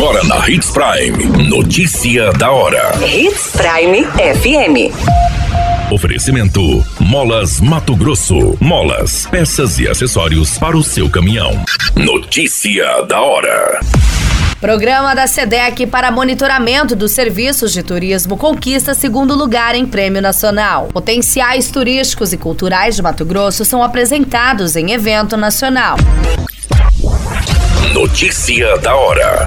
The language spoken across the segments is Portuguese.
Agora na Hits Prime. Notícia da hora. Hits Prime FM. Oferecimento: Molas Mato Grosso. Molas, peças e acessórios para o seu caminhão. Notícia da hora. Programa da SEDEC para monitoramento dos serviços de turismo conquista segundo lugar em prêmio nacional. Potenciais turísticos e culturais de Mato Grosso são apresentados em evento nacional. Notícia da hora.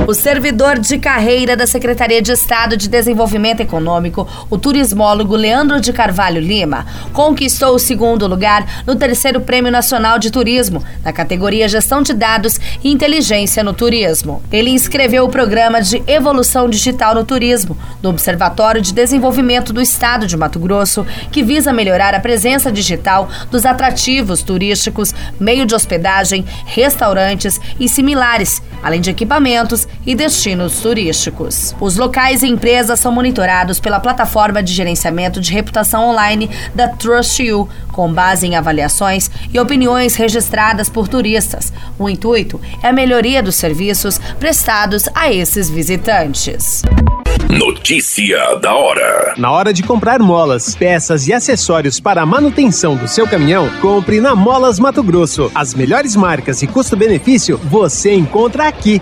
O servidor de carreira da Secretaria de Estado de Desenvolvimento Econômico, o turismólogo Leandro de Carvalho Lima, conquistou o segundo lugar no terceiro Prêmio Nacional de Turismo, na categoria Gestão de Dados e Inteligência no Turismo. Ele inscreveu o programa de Evolução Digital no Turismo, do Observatório de Desenvolvimento do Estado de Mato Grosso, que visa melhorar a presença digital dos atrativos turísticos, meio de hospedagem, restaurantes e similares, além de equipamentos e destinos turísticos. Os locais e empresas são monitorados pela plataforma de gerenciamento de reputação online da Trust You, com base em avaliações e opiniões registradas por turistas. O intuito é a melhoria dos serviços prestados a esses visitantes. Notícia da hora. Na hora de comprar molas, peças e acessórios para a manutenção do seu caminhão, compre na Molas Mato Grosso. As melhores marcas e custo-benefício você encontra aqui.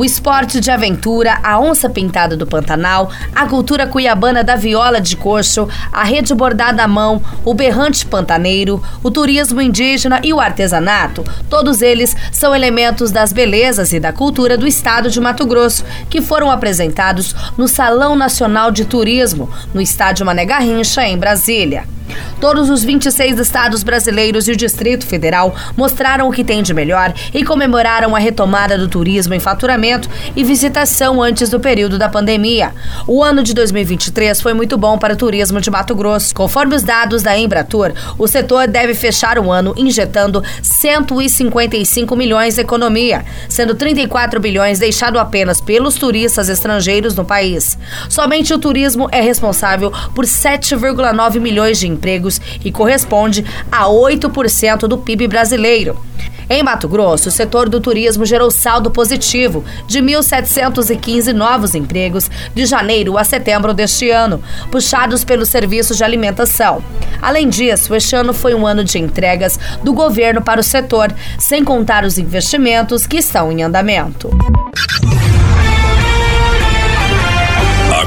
O esporte de aventura, a onça pintada do Pantanal, a cultura cuiabana da viola de coxo, a rede bordada à mão, o berrante pantaneiro, o turismo indígena e o artesanato, todos eles são elementos das belezas e da cultura do estado de Mato Grosso, que foram apresentados no Salão Nacional de Turismo, no estádio Mané Garrincha, em Brasília. Todos os 26 estados brasileiros e o Distrito Federal mostraram o que tem de melhor e comemoraram a retomada do turismo em faturamento e visitação antes do período da pandemia. O ano de 2023 foi muito bom para o turismo de Mato Grosso. Conforme os dados da Embratur, o setor deve fechar o ano injetando 155 milhões na economia, sendo 34 bilhões deixado apenas pelos turistas estrangeiros no país. Somente o turismo é responsável por 7,9 milhões de empregos e corresponde a 8% do PIB brasileiro. Em Mato Grosso, o setor do turismo gerou saldo positivo de 1.715 novos empregos de janeiro a setembro deste ano, puxados pelos serviços de alimentação. Além disso, este ano foi um ano de entregas do governo para o setor, sem contar os investimentos que estão em andamento.